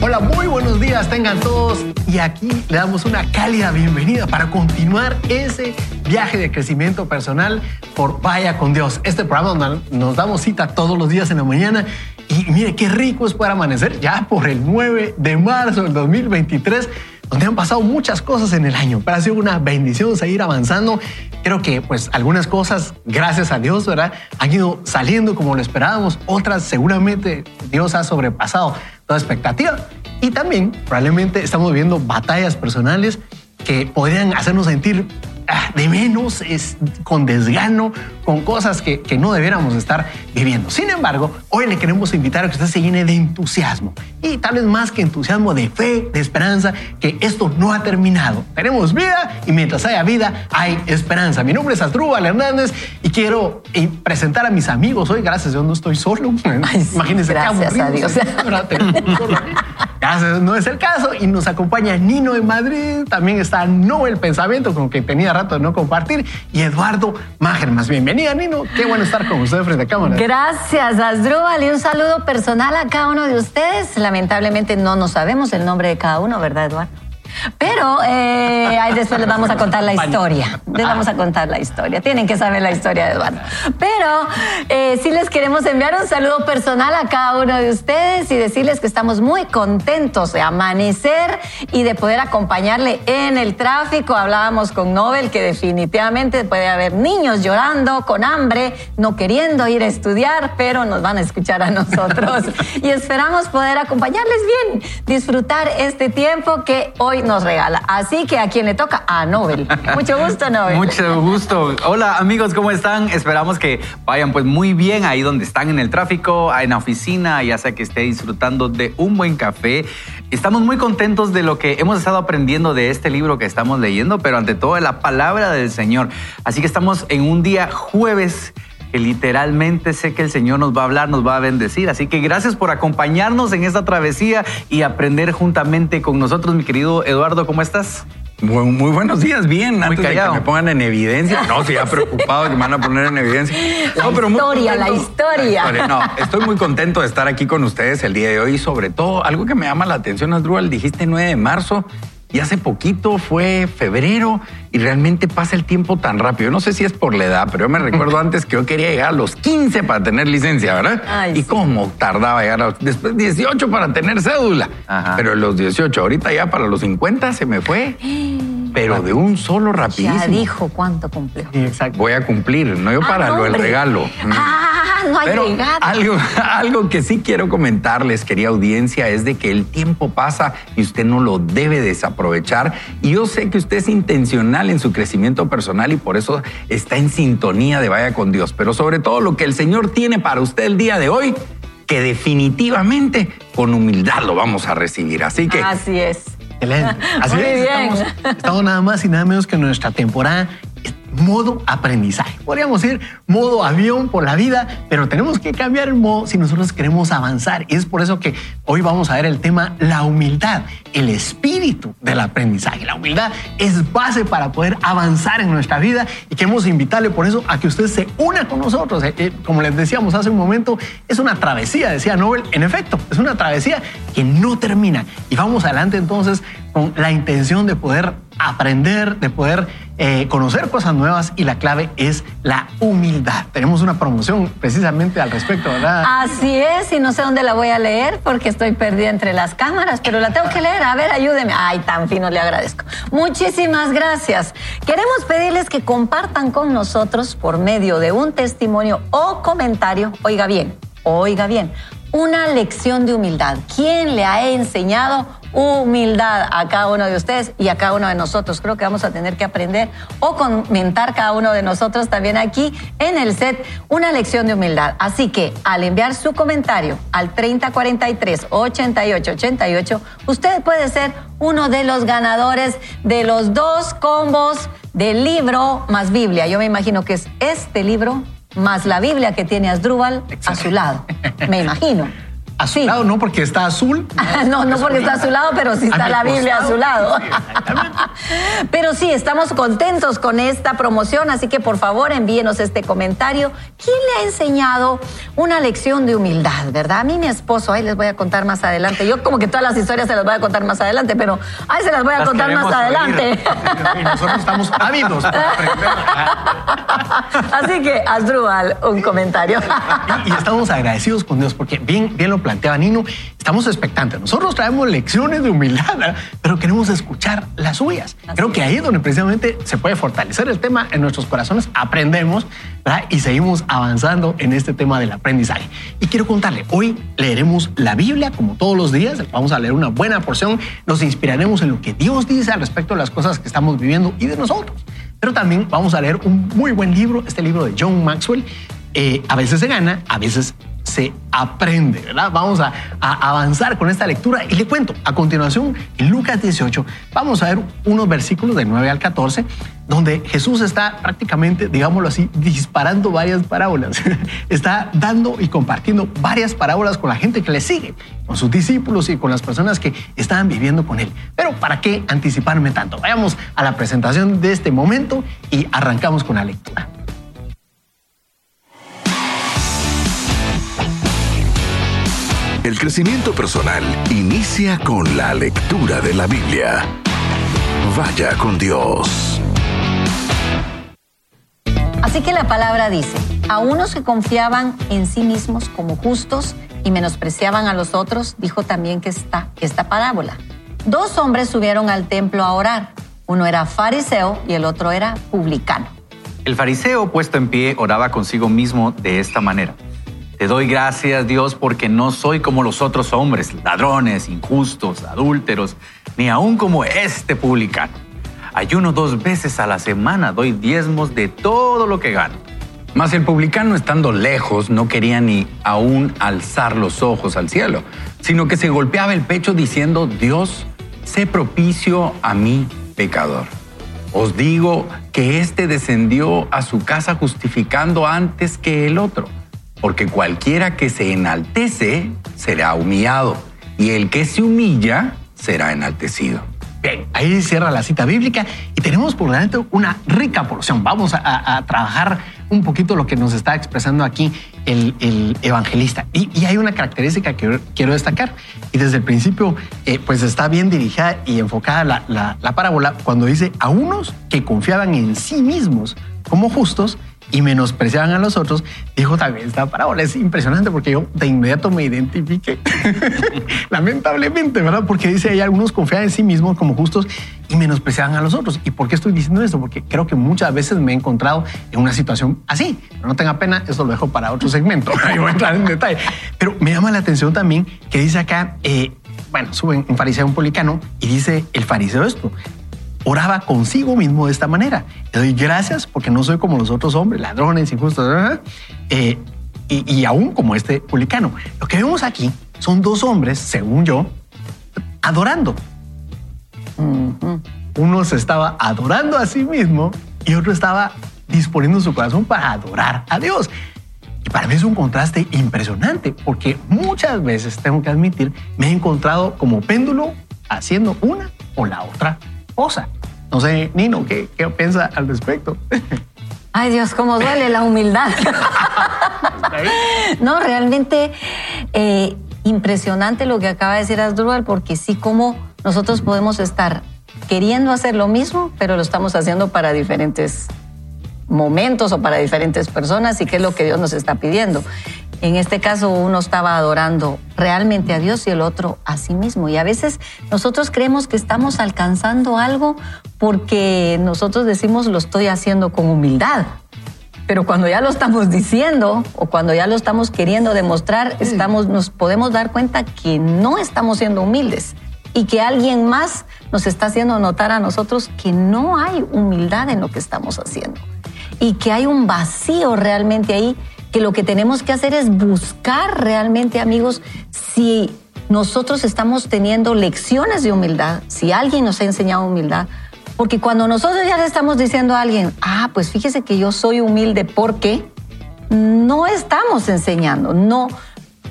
Hola, muy buenos días tengan todos. Y aquí le damos una cálida bienvenida para continuar ese viaje de crecimiento personal por Vaya con Dios. Este programa nos damos cita todos los días en la mañana. Y mire qué rico es poder amanecer ya por el 9 de marzo del 2023 donde han pasado muchas cosas en el año, pero ha sido una bendición seguir avanzando. Creo que pues algunas cosas, gracias a Dios, ¿verdad? Han ido saliendo como lo esperábamos, otras seguramente Dios ha sobrepasado toda expectativa. Y también probablemente estamos viendo batallas personales que podrían hacernos sentir Ah, de menos, es con desgano, con cosas que, que, no debiéramos estar viviendo. Sin embargo, hoy le queremos invitar a que usted se llene de entusiasmo y tal vez más que entusiasmo, de fe, de esperanza, que esto no ha terminado. Tenemos vida y mientras haya vida hay esperanza. Mi nombre es Asdrúbal Hernández y quiero eh, presentar a mis amigos hoy. Gracias, yo no estoy solo. Imagínense gracias a Dios. Gracias, no es el caso. Y nos acompaña Nino de Madrid. También está Noel Pensamiento, con que tenía rato no compartir. Y Eduardo Magermas. Bienvenida, Nino. Qué bueno estar con usted frente a cámara. Gracias, Asdrúbal. Y un saludo personal a cada uno de ustedes. Lamentablemente no nos sabemos el nombre de cada uno, ¿verdad, Eduardo? Pero eh, ahí después les vamos a contar la historia. Les vamos a contar la historia. Tienen que saber la historia de Eduardo. Pero eh, sí les queremos enviar un saludo personal a cada uno de ustedes y decirles que estamos muy contentos de amanecer y de poder acompañarle en el tráfico. Hablábamos con Nobel que definitivamente puede haber niños llorando, con hambre, no queriendo ir a estudiar, pero nos van a escuchar a nosotros. y esperamos poder acompañarles bien, disfrutar este tiempo que hoy nos regala. Así que a quien le toca, a Nobel. Mucho gusto, Nobel. Mucho gusto. Hola, amigos, ¿cómo están? Esperamos que vayan pues muy bien ahí donde están en el tráfico, en la oficina, ya sea que esté disfrutando de un buen café. Estamos muy contentos de lo que hemos estado aprendiendo de este libro que estamos leyendo, pero ante todo de la palabra del Señor. Así que estamos en un día jueves que literalmente sé que el Señor nos va a hablar, nos va a bendecir. Así que gracias por acompañarnos en esta travesía y aprender juntamente con nosotros, mi querido Eduardo, ¿cómo estás? Muy, muy, buenos días, bien. Antes de que me pongan en evidencia. No, estoy ya preocupado que me van a poner en evidencia. La pero historia, la historia. No, estoy muy contento de estar aquí con ustedes el día de hoy. Sobre todo, algo que me llama la atención, Asdrúbal, dijiste 9 de marzo y hace poquito fue febrero y realmente pasa el tiempo tan rápido. No sé si es por la edad, pero yo me recuerdo antes que yo quería llegar a los 15 para tener licencia, ¿verdad? y cómo tardaba llegar a los, después 18 para tener cédula. Pero los 18, ahorita ya para los 50 se me fue. pero de un solo rapidísimo. Ya dijo cuánto cumplió. Exacto. Voy a cumplir, no yo para lo del regalo. Ah, no hay pero llegado. Algo, algo que sí quiero comentarles, querida audiencia, es de que el tiempo pasa y usted no lo debe desaprovechar. Y yo sé que usted es intencional en su crecimiento personal y por eso está en sintonía de vaya con Dios. Pero sobre todo lo que el Señor tiene para usted el día de hoy, que definitivamente con humildad lo vamos a recibir. Así que... Así es. Excelente. Así Muy es, bien. Estamos, estamos nada más y nada menos que en nuestra temporada modo aprendizaje. Podríamos ir modo avión por la vida, pero tenemos que cambiar el modo si nosotros queremos avanzar. Y es por eso que hoy vamos a ver el tema la humildad, el espíritu del aprendizaje. La humildad es base para poder avanzar en nuestra vida y queremos invitarle por eso a que usted se una con nosotros. Eh, eh, Como les decíamos hace un momento, es una travesía, decía Nobel. En efecto, es una travesía que no termina. Y vamos adelante entonces con la intención de poder aprender, de poder eh, conocer cosas nuevas y la clave es la humildad. Tenemos una promoción precisamente al respecto, ¿verdad? Así es, y no sé dónde la voy a leer porque estoy perdida entre las cámaras, pero la tengo que leer. A ver, ayúdeme. Ay, tan fino, le agradezco. Muchísimas gracias. Queremos pedirles que compartan con nosotros por medio de un testimonio o comentario. Oiga bien, oiga bien. Una lección de humildad. ¿Quién le ha enseñado humildad a cada uno de ustedes y a cada uno de nosotros. Creo que vamos a tener que aprender o comentar cada uno de nosotros también aquí en el set una lección de humildad. Así que al enviar su comentario al 3043 8888, usted puede ser uno de los ganadores de los dos combos del libro más Biblia. Yo me imagino que es este libro más la Biblia que tiene Asdrúbal a su lado. Me imagino. A su lado, no porque está azul. no, no porque está a su lado, pero sí está la Biblia a su lado. pero sí, estamos contentos con esta promoción, así que por favor envíenos este comentario. ¿Quién le ha enseñado una lección de humildad, verdad? A mí mi esposo, ahí les voy a contar más adelante. Yo como que todas las historias se las voy a contar más adelante, pero ahí se las voy a contar más adelante. y nosotros estamos ávidos así que, Asdrúbal, un comentario. y, y, estamos agradecidos con Dios porque bien, bien lo planteaba Nino, estamos expectantes. Nosotros traemos lecciones de humildad, ¿eh? pero queremos escuchar las suyas. Creo que ahí es donde precisamente se puede fortalecer el tema en nuestros corazones, aprendemos y seguimos avanzando en este tema del aprendizaje. Y quiero contarle, hoy leeremos la Biblia como todos los días, vamos a leer una buena porción, nos inspiraremos en lo que Dios dice al respecto de las cosas que estamos viviendo y de nosotros. Pero también vamos a leer un muy buen libro, este libro de John Maxwell. Eh, a veces se gana, a veces se aprende, ¿verdad? Vamos a, avanzar con esta lectura y le cuento, a continuación, en Lucas 18, vamos a ver unos versículos de 9 al 14, donde Jesús está prácticamente, digámoslo así, disparando varias parábolas. está dando y compartiendo varias parábolas con la gente que le sigue, con sus discípulos y con las personas que estaban viviendo con él. Pero ¿para qué anticiparme tanto? Vayamos a la presentación de este momento y arrancamos con la lectura. El crecimiento personal inicia con la lectura de la Biblia. Vaya con Dios. Así que la palabra dice, a unos que confiaban en sí mismos como justos y menospreciaban a los otros, dijo también que está esta parábola. Dos hombres subieron al templo a orar. Uno era fariseo y el otro era publicano. El fariseo, puesto en pie, oraba consigo mismo de esta manera. Te doy gracias, Dios, porque no soy como los otros hombres, ladrones, injustos, adúlteros, ni aún como este publicano. Ayuno dos veces a la semana, doy diezmos de todo lo que gano. Mas el publicano, estando lejos, no quería ni aún alzar los ojos al cielo, sino que se golpeaba el pecho diciendo, Dios, sé propicio a mí, pecador. Os digo que éste descendió a su casa justificando antes que el otro porque cualquiera que se enaltece será humillado, y el que se humilla será enaltecido. Bien, ahí cierra la cita bíblica y tenemos por delante una rica porción. Vamos a, trabajar un poquito lo que nos está expresando aquí el, evangelista. Y, hay una característica que quiero destacar. Y desde el principio, eh, pues está bien dirigida y enfocada la, la parábola cuando dice a unos que confiaban en sí mismos como justos y menospreciaban a los otros, dijo también esta parábola. Es impresionante porque yo de inmediato me identifique, lamentablemente, ¿verdad? Porque dice, hay algunos confían en sí mismos como justos y menospreciaban a los otros. ¿Y por qué estoy diciendo esto? Porque creo que muchas veces me he encontrado en una situación así. Pero no tenga pena, eso lo dejo para otro segmento. Ahí voy a entrar en detalle. Pero me llama la atención también que dice acá, eh, bueno, sube un fariseo un policano y dice el fariseo esto oraba consigo mismo de esta manera. Le doy gracias porque no soy como los otros hombres, ladrones, injustos, eh, y, aún como este publicano. Lo que vemos aquí son dos hombres, según yo, adorando. Uno se estaba adorando a sí mismo y otro estaba disponiendo su corazón para adorar a Dios. Y para mí es un contraste impresionante porque muchas veces, tengo que admitir, me he encontrado como péndulo haciendo una o la otra cosa. No sé, Nino, ¿qué, qué piensa al respecto? Ay Dios, cómo duele la humildad. no, realmente eh, impresionante lo que acaba de decir Asdrúbal, porque sí como nosotros podemos estar queriendo hacer lo mismo, pero lo estamos haciendo para diferentes momentos o para diferentes personas y qué es lo que Dios nos está pidiendo. En este caso uno estaba adorando realmente a Dios y el otro a sí mismo. Y a veces nosotros creemos que estamos alcanzando algo porque nosotros decimos lo estoy haciendo con humildad. Pero cuando ya lo estamos diciendo o cuando ya lo estamos queriendo demostrar, estamos, nos podemos dar cuenta que no estamos siendo humildes y que alguien más nos está haciendo notar a nosotros que no hay humildad en lo que estamos haciendo y que hay un vacío realmente ahí, que lo que tenemos que hacer es buscar realmente, amigos, si nosotros estamos teniendo lecciones de humildad, si alguien nos ha enseñado humildad, porque cuando nosotros ya le estamos diciendo a alguien, ah, pues fíjese que yo soy humilde porque no estamos enseñando, no,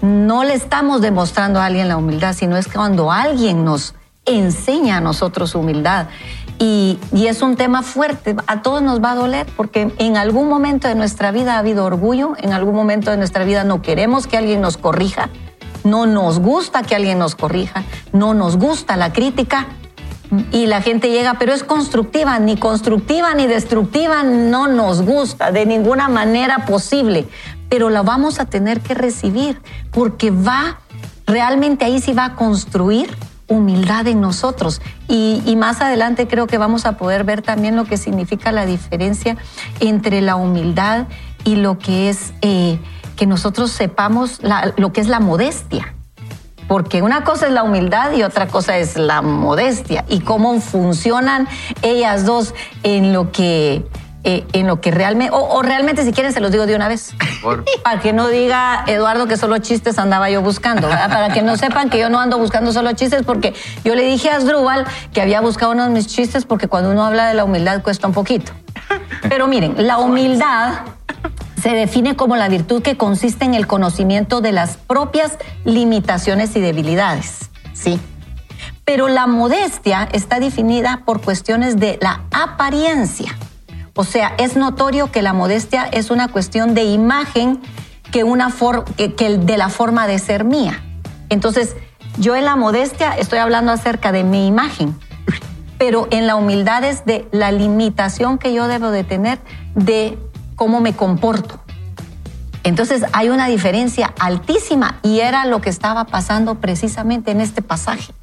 no le estamos demostrando a alguien la humildad, sino es cuando alguien nos enseña a nosotros humildad. Y, es un tema fuerte, a todos nos va a doler porque en algún momento de nuestra vida ha habido orgullo, en algún momento de nuestra vida no queremos que alguien nos corrija, no nos gusta que alguien nos corrija, no nos gusta la crítica y la gente llega, pero es constructiva, ni constructiva ni destructiva no nos gusta de ninguna manera posible, pero la vamos a tener que recibir porque va, realmente ahí sí va a construir humildad en nosotros. Y, más adelante creo que vamos a poder ver también lo que significa la diferencia entre la humildad y lo que es eh, que nosotros sepamos lo que es la modestia. Porque una cosa es la humildad y otra cosa es la modestia y cómo funcionan ellas dos en lo que eh, en lo que realmente, o, realmente si quieren se los digo de una vez, para que no diga Eduardo que solo chistes andaba yo buscando, para que no sepan que yo no ando buscando solo chistes, porque yo le dije a Asdrúbal que había buscado uno de mis chistes porque cuando uno habla de la humildad cuesta un poquito. Pero miren, la humildad se define como la virtud que consiste en el conocimiento de las propias limitaciones y debilidades, ¿sí? Pero la modestia está definida por cuestiones de la apariencia. O sea, es notorio que la modestia es una cuestión de imagen que, una que, de la forma de ser mía. Entonces, yo en la modestia estoy hablando acerca de mi imagen, pero en la humildad es de la limitación que yo debo de tener de cómo me comporto. Entonces hay una diferencia altísima y era lo que estaba pasando precisamente en este pasaje.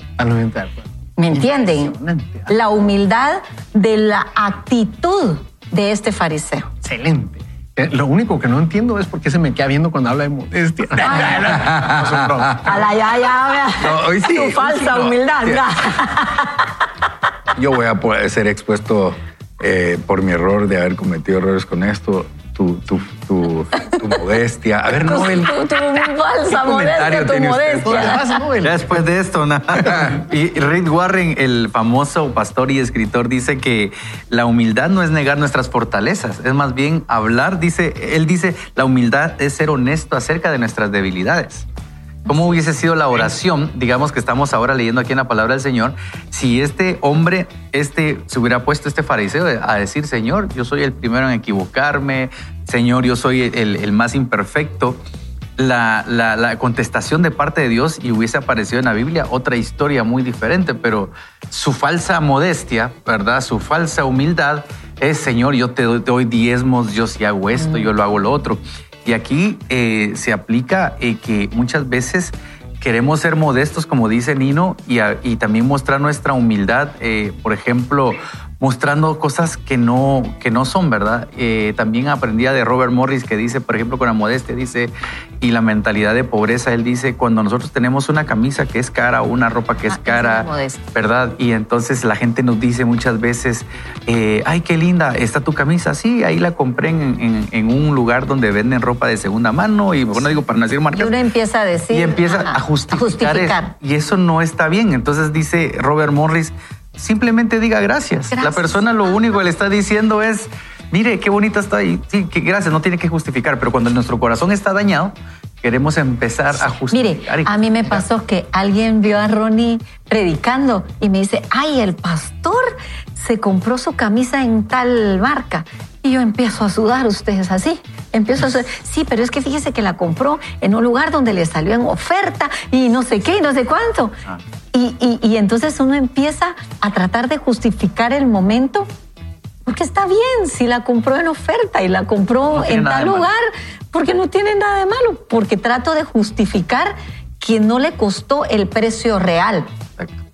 ¿Me entienden? La humildad de la actitud de este fariseo. Excelente. Eh, lo único que no entiendo es por qué se me queda viendo cuando habla de modestia. A la ya, ya, no, hoy sí, tu falsa humildad. Yo voy a poder ser expuesto eh, por mi error de haber cometido errores con esto tu, tu, tu, tu modestia. A ver, Noel. Tu, tu falsa modestia, tu modestia. Después de esto, ¿no? y Rick Warren, el famoso pastor y escritor, dice que la humildad no es negar nuestras fortalezas, es más bien hablar, dice, él dice, la humildad es ser honesto acerca de nuestras debilidades. ¿Cómo hubiese sido la oración, digamos que estamos ahora leyendo aquí en la palabra del Señor, si este hombre, este, se hubiera puesto este fariseo a decir, Señor, yo soy el primero en equivocarme, Señor, yo soy el, más imperfecto? La, la, contestación de parte de Dios y hubiese aparecido en la Biblia otra historia muy diferente, pero su falsa modestia, ¿verdad? Su falsa humildad es, Señor, yo te doy, diezmos, yo si hago esto, yo lo hago lo otro. Y aquí eh, se aplica eh, que muchas veces queremos ser modestos, como dice Nino, y, y también mostrar nuestra humildad. Eh, por ejemplo, mostrando cosas que no, que no son, ¿verdad? Eh, también aprendía de Robert Morris que dice, por ejemplo, con la modestia, dice, y la mentalidad de pobreza, él dice, cuando nosotros tenemos una camisa que es cara o una ropa que es ah, cara, ¿verdad? Y entonces la gente nos dice muchas veces, eh, ay, qué linda, está tu camisa, sí, ahí la compré en, en, un lugar donde venden ropa de segunda mano, y bueno, digo, para no decir marcas. Y uno empieza a decir. Y empieza a justificar. y eso no está bien. Entonces dice Robert Morris, simplemente diga gracias. La persona lo único que le está diciendo es, mire, qué bonita está ahí. Sí, que gracias, no tiene que justificar, pero cuando nuestro corazón está dañado, queremos empezar a justificar. Mire, a mí me pasó que alguien vio a Ronnie predicando y me dice, ay, el pastor se compró su camisa en tal marca. Y yo empiezo a sudar, ustedes así. Empiezo a sudar. Sí, pero es que fíjese que la compró en un lugar donde le salió en oferta y no sé qué y no sé cuánto. Ah. Y, entonces uno empieza a tratar de justificar el momento porque está bien si la compró en oferta y la compró en tal lugar, porque no tiene nada de malo, porque trato de justificar que no le costó el precio real.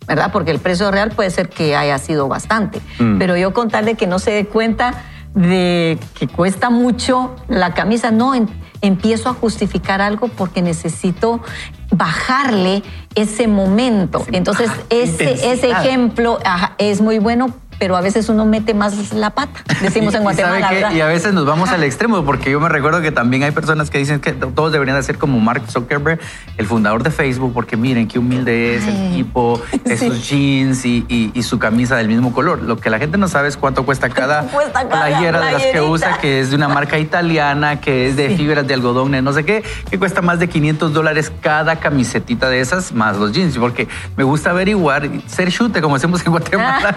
¿Verdad? Porque el precio real puede ser que haya sido bastante. Mm. Pero yo contarle que no se dé cuenta de que cuesta mucho la camisa, no, em- empiezo a justificar algo porque necesito bajarle ese momento. Entonces, ese, ejemplo ajá, es muy bueno, pero a veces uno mete más la pata, decimos en y sabe Guatemala. qué? Y a veces nos vamos al extremo, porque yo me recuerdo que también hay personas que dicen que todos deberían de ser como Mark Zuckerberg, el fundador de Facebook, porque miren qué humilde es el tipo, esos jeans y, y- y su camisa del mismo color. Lo que la gente no sabe es cuánto cuesta cada Cuesta cada playera de las que usa, que es de una marca italiana, que es de fibras de algodón, de no sé qué, que cuesta más de 500 dólares cada camisetita de esas, más los jeans, porque me gusta averiguar, ser chute, como hacemos en Guatemala.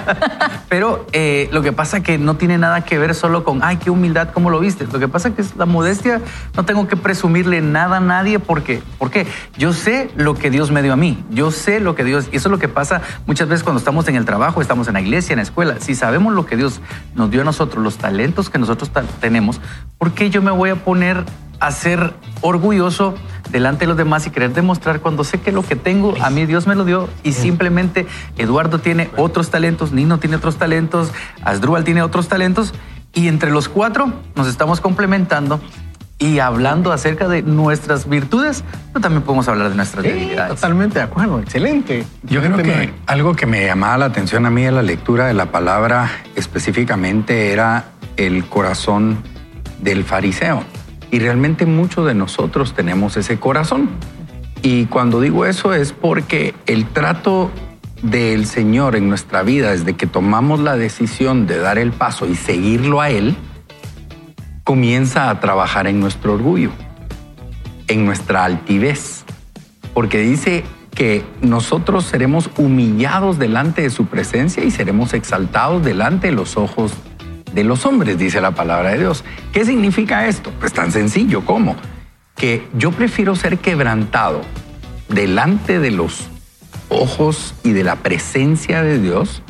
Pero eh, lo que pasa que no tiene nada que ver solo con, ay, qué humildad, cómo lo viste. Lo que pasa que es la modestia, no tengo que presumirle nada a nadie porque, ¿por qué? Yo sé lo que Dios me dio a mí, yo sé lo que Dios, y eso es lo que pasa muchas veces cuando estamos en el trabajo, estamos en la iglesia, en la escuela. Si sabemos lo que Dios nos dio a nosotros, los talentos que nosotros tenemos, ¿por qué yo me voy a poner a ser orgulloso delante de los demás y querer demostrar cuando sé que lo que tengo a mí Dios me lo dio y simplemente Eduardo tiene otros talentos, Nino tiene otros talentos, Asdrúbal tiene otros talentos y entre los cuatro nos estamos complementando y hablando acerca de nuestras virtudes, pero también podemos hablar de nuestras Sí, debilidades. totalmente de acuerdo, excelente. Yo creo que algo que me llamaba la atención a mí de la lectura de la palabra específicamente era el corazón del fariseo. Y realmente muchos de nosotros tenemos ese corazón. Y cuando digo eso es porque el trato del Señor en nuestra vida, desde que tomamos la decisión de dar el paso y seguirlo a Él, comienza a trabajar en nuestro orgullo, en nuestra altivez porque dice que nosotros seremos humillados delante de su presencia y seremos exaltados delante de los ojos de los hombres, dice la palabra de Dios. ¿Qué significa esto? Pues tan sencillo como que yo prefiero ser quebrantado delante de los ojos y de la presencia de Dios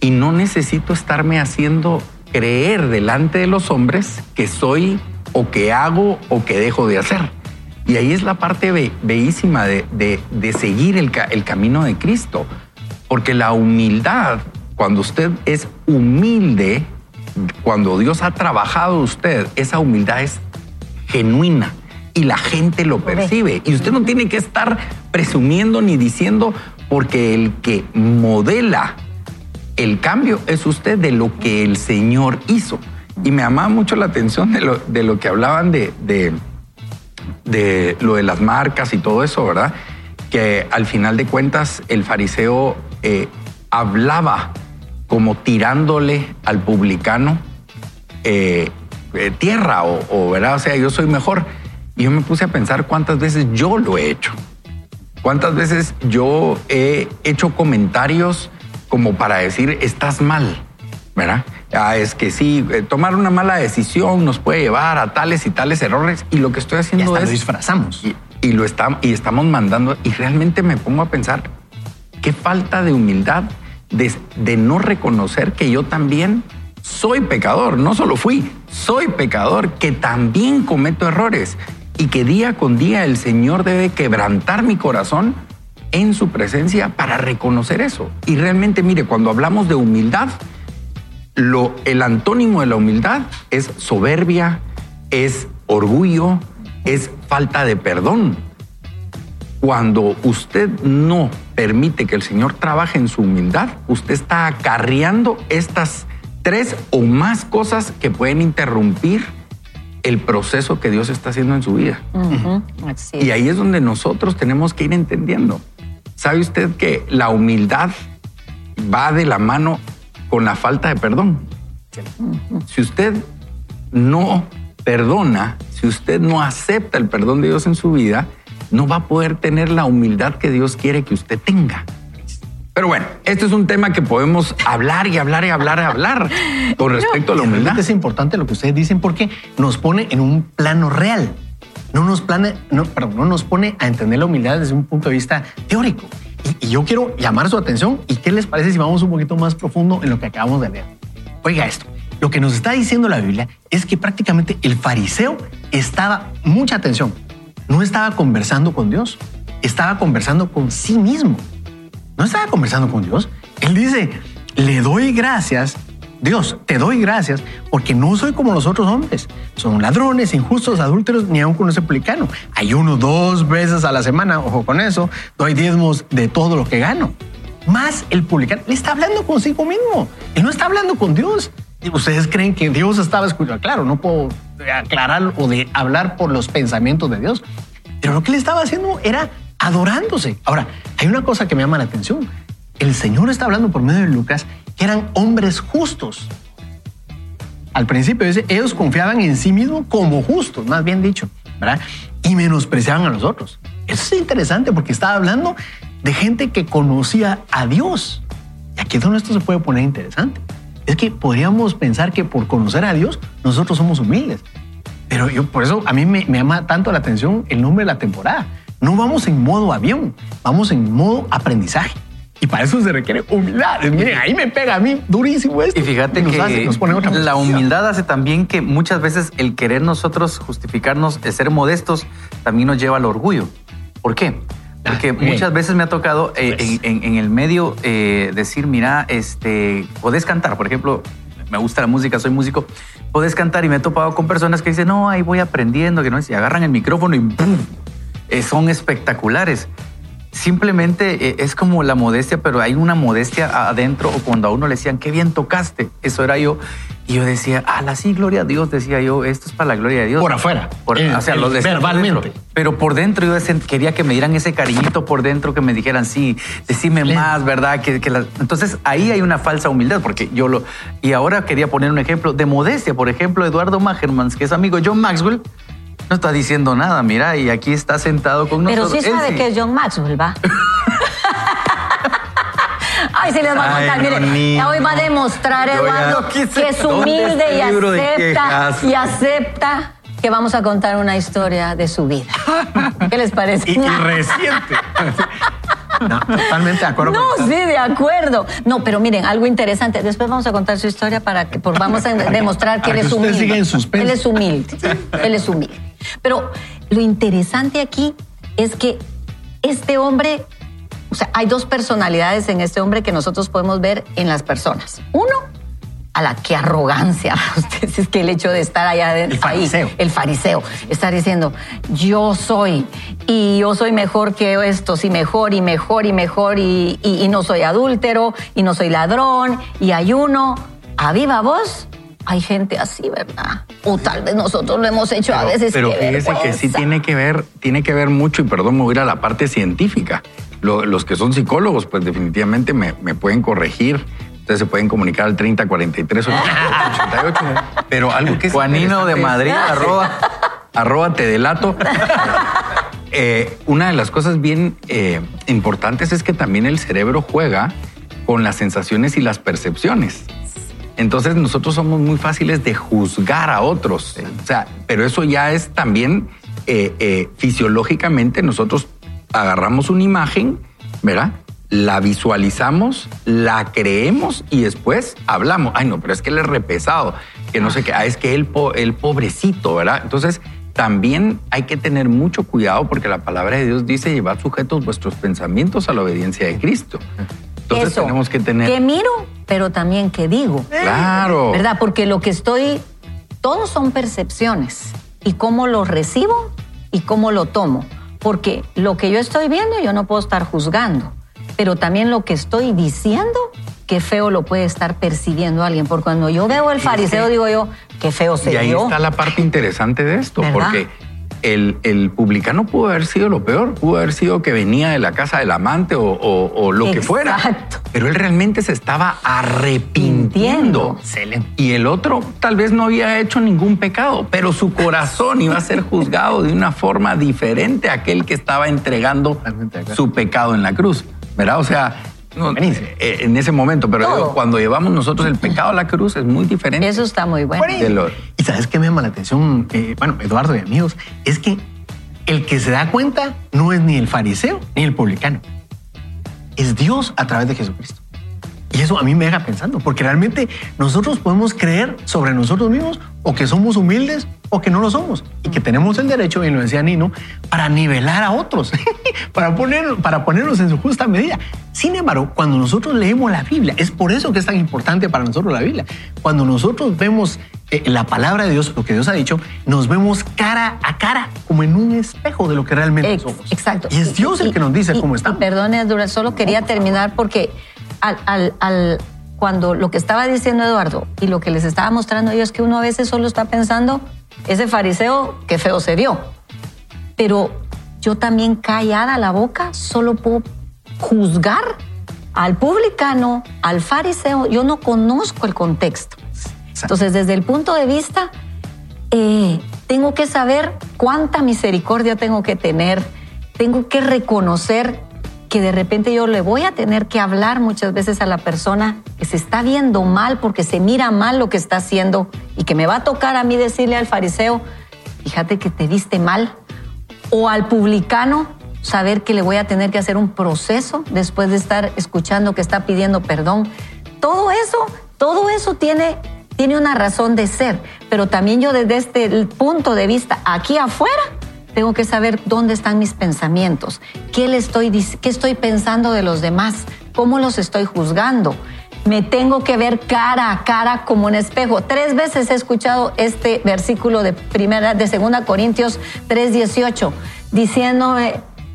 y no necesito estarme haciendo creer delante de los hombres que soy o que hago o que dejo de hacer. Y ahí es la parte be- bellísima de, de- de seguir el, ca- el camino de Cristo. Porque la humildad, cuando usted es humilde, cuando Dios ha trabajado usted, esa humildad es genuina y la gente lo percibe. Y usted no tiene que estar presumiendo ni diciendo, porque el que modela el cambio es usted de lo que el Señor hizo. Y me llamaba mucho la atención de lo, de lo que hablaban de, de, de lo de las marcas y todo eso, ¿verdad? Que al final de cuentas el fariseo eh, hablaba como tirándole al publicano eh, eh, tierra o, o, ¿verdad? O sea, yo soy mejor. Y yo me puse a pensar cuántas veces yo lo he hecho. ¿Cuántas veces yo he hecho comentarios como para decir, estás mal? ¿Verdad? Ah, es que sí, eh, tomar una mala decisión nos puede llevar a tales y tales errores. Y lo que estoy Y haciendo hasta es... lo disfrazamos. Y, y lo estamos, y estamos mandando. Y realmente me pongo a pensar, qué falta de humildad de, no reconocer que yo también soy pecador. No solo fui, soy pecador, que también cometo errores. Y que día con día el Señor debe quebrantar mi corazón en su presencia para reconocer eso. Y realmente, mire, cuando hablamos de humildad, lo, el antónimo de la humildad es soberbia, es orgullo, es falta de perdón. Cuando usted no permite que el Señor trabaje en su humildad, usted está acarreando estas tres o más cosas que pueden interrumpir el proceso que Dios está haciendo en su vida. Y ahí es donde nosotros tenemos que ir entendiendo. ¿Sabe usted que la humildad va de la mano con la falta de perdón? Si usted no perdona, si usted no acepta el perdón de Dios en su vida, no va a poder tener la humildad que Dios quiere que usted tenga. Pero bueno, este es un tema que podemos hablar y hablar y hablar y hablar con respecto a la humildad. es importante lo que ustedes dicen porque nos pone en un plano real. No nos, plane- no, perdón, no nos pone a entender la humildad desde un punto de vista teórico. Y, y yo quiero llamar su atención. ¿Y qué les parece si vamos un poquito más profundo en lo que acabamos de leer? Oiga esto. Lo que nos está diciendo la Biblia es que prácticamente el fariseo estaba, mucha atención, no estaba conversando con Dios, estaba conversando con sí mismo. No estaba conversando con Dios. Él dice, le doy gracias Dios, te doy gracias porque no soy como los otros hombres. Son ladrones, injustos, adúlteros, ni aun con ese publicano. Ayuno dos veces a la semana, ojo con eso, doy diezmos de todo lo que gano. Más el publicano, le está hablando consigo mismo. Él no está hablando con Dios. Ustedes creen que Dios estaba escuchando. Claro, no puedo aclarar o de hablar por los pensamientos de Dios. Pero lo que le estaba haciendo era adorándose. Ahora, hay una cosa que me llama la atención. El Señor está hablando por medio de Lucas que eran hombres justos. Al principio dice, ellos confiaban en sí mismos como justos, más bien dicho, ¿verdad? Y menospreciaban a los otros. Eso es interesante porque estaba hablando de gente que conocía a Dios. Y aquí es donde esto se puede poner interesante. Es que podríamos pensar que por conocer a Dios nosotros somos humildes. Pero yo por eso a mí me, me llama tanto la atención el nombre de la temporada. No vamos en modo avión, vamos en modo aprendizaje. Y para eso se requiere humildad. Miren, ahí me pega a mí durísimo esto. Y fíjate Nos que hace- nos pone otra la humildad hace también que muchas veces el querer nosotros justificarnos, de ser modestos, también nos lleva al orgullo. ¿Por qué? Porque Ah, muchas veces me ha tocado eh, Pues. en, en- en el medio eh, decir, mira, este, podés cantar, por ejemplo, me gusta la música, soy músico, podés cantar y me he topado con personas que dicen, no, ahí voy aprendiendo, que no, y agarran el micrófono y ¡pum! Eh, son espectaculares. Simplemente eh, es como la modestia, pero hay una modestia adentro o cuando a uno le decían, qué bien tocaste, eso era yo. Y yo decía, ah, la sí, gloria a Dios, decía yo, esto es para la gloria de Dios. Por afuera. Por- Eh, o sea, el- lo decía por verbalmente. Pero por dentro yo quería que me dieran ese cariñito por dentro, que me dijeran, sí, decime más, ¿verdad? Que, que la- Entonces ahí hay una falsa humildad, porque yo lo... Y ahora quería poner un ejemplo de modestia. Por ejemplo, Eduardo Magermans, que es amigo de John Maxwell, no está diciendo nada, mira, y aquí está sentado con Pero nosotros. sí Él sabe sí. que es John Maxwell, ¿va? Ay, sí les va a Ay, contar. no, Mire, hoy va a demostrar, Eduardo, ¿Qué es que es humilde y acepta, y acepta que vamos a contar una historia de su vida. ¿Qué les parece? Y, y reciente. No, totalmente de acuerdo. No, con sí, de acuerdo. No, pero miren, algo interesante. Después vamos a contar su historia para que por- vamos a demostrar que él que es usted humilde. siga en suspenso. Él es humilde. Él es humilde. Pero lo interesante aquí es que este hombre, o sea, hay dos personalidades en este hombre que nosotros podemos ver en las personas. Uno, a la que arrogancia. Ustedes es que el hecho de estar allá de, El fariseo. ahí, el fariseo, estar diciendo, yo soy, y yo soy mejor que estos, y mejor, y mejor, y mejor, y, y- y no soy adúltero, y no soy ladrón, y ayuno. A viva voz, hay gente así, ¿verdad? O tal vez nosotros lo hemos hecho a veces. Pero fíjese que sí tiene que ver, tiene que ver mucho, y perdón, me voy a ir a la parte científica. Lo- los que son psicólogos, pues definitivamente me, me pueden corregir. Ustedes se pueden comunicar al 30 43 88. Pero algo que es Juanino de Madrid, arroba. arroba te delato. Eh, una de las cosas bien eh, importantes es que también el cerebro juega con las sensaciones y las percepciones. Entonces nosotros somos muy fáciles de juzgar a otros. O sea, pero eso ya es también eh, eh, fisiológicamente nosotros agarramos una imagen, ¿verdad? La visualizamos, la creemos y después hablamos. Ay, no, pero es que él es repesado, que no sé qué, ah, es que él, él pobrecito, ¿verdad? Entonces, también hay que tener mucho cuidado porque la palabra de Dios dice llevad sujetos vuestros pensamientos a la obediencia de Cristo. Entonces Eso, tenemos que tener... Que miro, pero también que digo. Claro. ¿Verdad? Porque lo que estoy, todos son percepciones y cómo lo recibo y cómo lo tomo. Porque lo que yo estoy viendo yo no puedo estar juzgando, pero también lo que estoy diciendo, qué feo lo puede estar percibiendo alguien. Porque cuando yo veo el fariseo, digo yo, qué feo se Y ahí vio. está la parte interesante de esto, ¿Verdad? porque el, el publicano pudo haber sido lo peor, pudo haber sido que venía de la casa del amante o, o- o lo que fuera. Exacto. Pero él realmente se estaba arrepintiendo. Excelente. Y el otro tal vez no había hecho ningún pecado, pero su corazón iba a ser juzgado de una forma diferente a aquel que estaba entregando su pecado en la cruz. ¿Verdad? O sea, no, eh, en ese momento, pero digo, cuando llevamos nosotros el pecado a la cruz es muy diferente. Eso está muy bueno. lo- Y sabes qué me llama la atención, Eh, bueno, Eduardo y amigos, es que el que se da cuenta no es ni el fariseo ni el publicano, es Dios a través de Jesucristo. Y eso a mí me deja pensando, porque realmente nosotros podemos creer sobre nosotros mismos o que somos humildes o que no lo somos y que tenemos el derecho, y lo decía Nino, para nivelar a otros, para, poner, para ponernos en su justa medida. Sin embargo, cuando nosotros leemos la Biblia, es por eso que es tan importante para nosotros la Biblia. Cuando nosotros vemos eh, la palabra de Dios, lo que Dios ha dicho, nos vemos cara a cara, como en un espejo de lo que realmente somos. Exacto. Y es Dios el que nos dice cómo estamos. Perdone, Dura, solo quería terminar porque al, al, cuando lo que estaba diciendo Eduardo y lo que les estaba mostrando yo es que uno a veces solo está pensando, ese fariseo, qué feo se vio. Pero yo también callada la boca solo puedo juzgar al publicano, al fariseo, yo no conozco el contexto. Entonces, desde el punto de vista, eh, tengo que saber cuánta misericordia tengo que tener, tengo que reconocer que de repente yo le voy a tener que hablar muchas veces a la persona que se está viendo mal porque se mira mal lo que está haciendo y que me va a tocar a mí decirle al fariseo, fíjate que te viste mal, o al publicano saber que le voy a tener que hacer un proceso después de estar escuchando que está pidiendo perdón. Todo eso, todo eso tiene, tiene una razón de ser, pero también yo desde este punto de vista aquí afuera, tengo que saber dónde están mis pensamientos, qué, le estoy, qué estoy pensando de los demás, cómo los estoy juzgando. Me tengo que ver cara a cara como un espejo. Tres veces he escuchado este versículo de primera, de 2 Corintios 3:18, diciéndome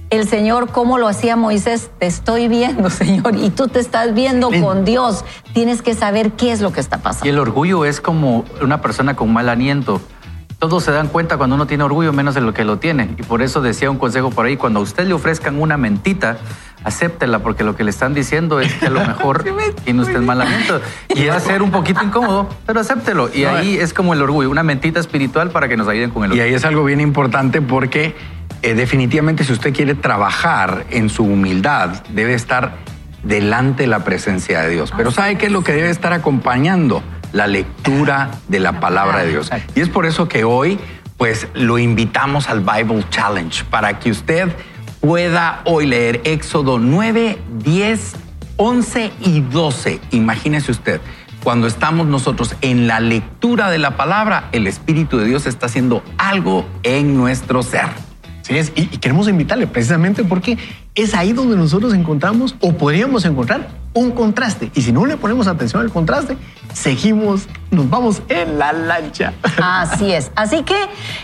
el Señor cómo lo hacía Moisés. Te estoy viendo, Señor, y tú te estás viendo con Dios. Tienes que saber qué es lo que está pasando. Y el orgullo es como una persona con mal aliento todos se dan cuenta cuando uno tiene orgullo menos de lo que lo tiene. Y por eso decía un consejo por ahí, cuando a usted le ofrezcan una mentita, acéptela, porque lo que le están diciendo es que a lo mejor tiene usted mal aliento. Y va a ser un poquito incómodo, pero acéptelo. Y ahí es como el orgullo, una mentita espiritual para que nos ayuden con el orgullo. Y ahí es algo bien importante porque eh, definitivamente si usted quiere trabajar en su humildad, debe estar delante de la presencia de Dios. Pero ¿sabe qué es lo que debe estar acompañando? La lectura de la palabra de Dios. Y es por eso que hoy, pues, lo invitamos al Bible Challenge para que usted pueda hoy leer Éxodo 9, 10, 11 y 12. Imagínese usted, cuando estamos nosotros en la lectura de la palabra, el Espíritu de Dios está haciendo algo en nuestro ser. Sí, es, y, y queremos invitarle precisamente porque es ahí donde nosotros encontramos o podríamos encontrar un contraste. Y si no le ponemos atención al contraste, seguimos, nos vamos en la lancha. Así es. Así que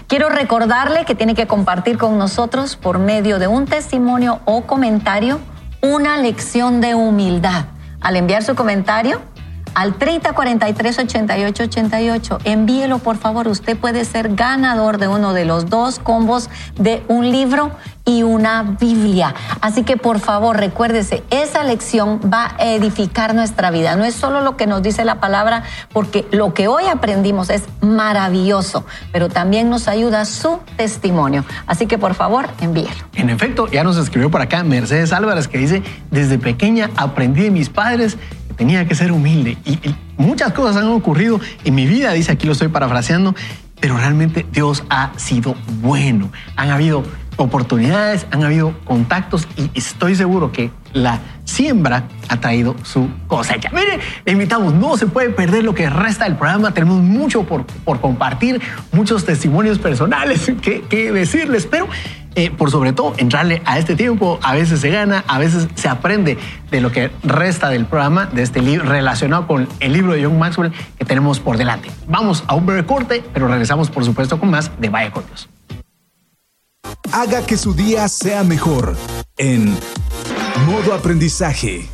quiero recordarle que tiene que compartir con nosotros por medio de un testimonio o comentario una lección de humildad. Al enviar su comentario, al 30 43 88 88. Envíelo, por favor. Usted puede ser ganador de uno de los dos combos de un libro y una Biblia. Así que, por favor, recuérdese, esa lección va a edificar nuestra vida. No es solo lo que nos dice la palabra, porque lo que hoy aprendimos es maravilloso, pero también nos ayuda su testimonio. Así que, por favor, envíelo. En efecto, ya nos escribió por acá Mercedes Álvarez que dice, desde pequeña aprendí de mis padres tenía que ser humilde. Y, muchas cosas han ocurrido en mi vida, dice aquí lo estoy parafraseando, pero realmente Dios ha sido bueno. Han habido oportunidades, han habido contactos y estoy seguro que la siembra ha traído su cosecha. Mire, le invitamos, no se puede perder lo que resta del programa, tenemos mucho por, por compartir, muchos testimonios personales que, que decirles, pero eh, por sobre todo entrarle a este tiempo. A veces se gana, a veces se aprende de lo que resta del programa, de este libro relacionado con el libro de John Maxwell que tenemos por delante. Vamos a un breve corte, pero regresamos por supuesto con más de Vaya con Dios. Haga que su día sea mejor en modo aprendizaje.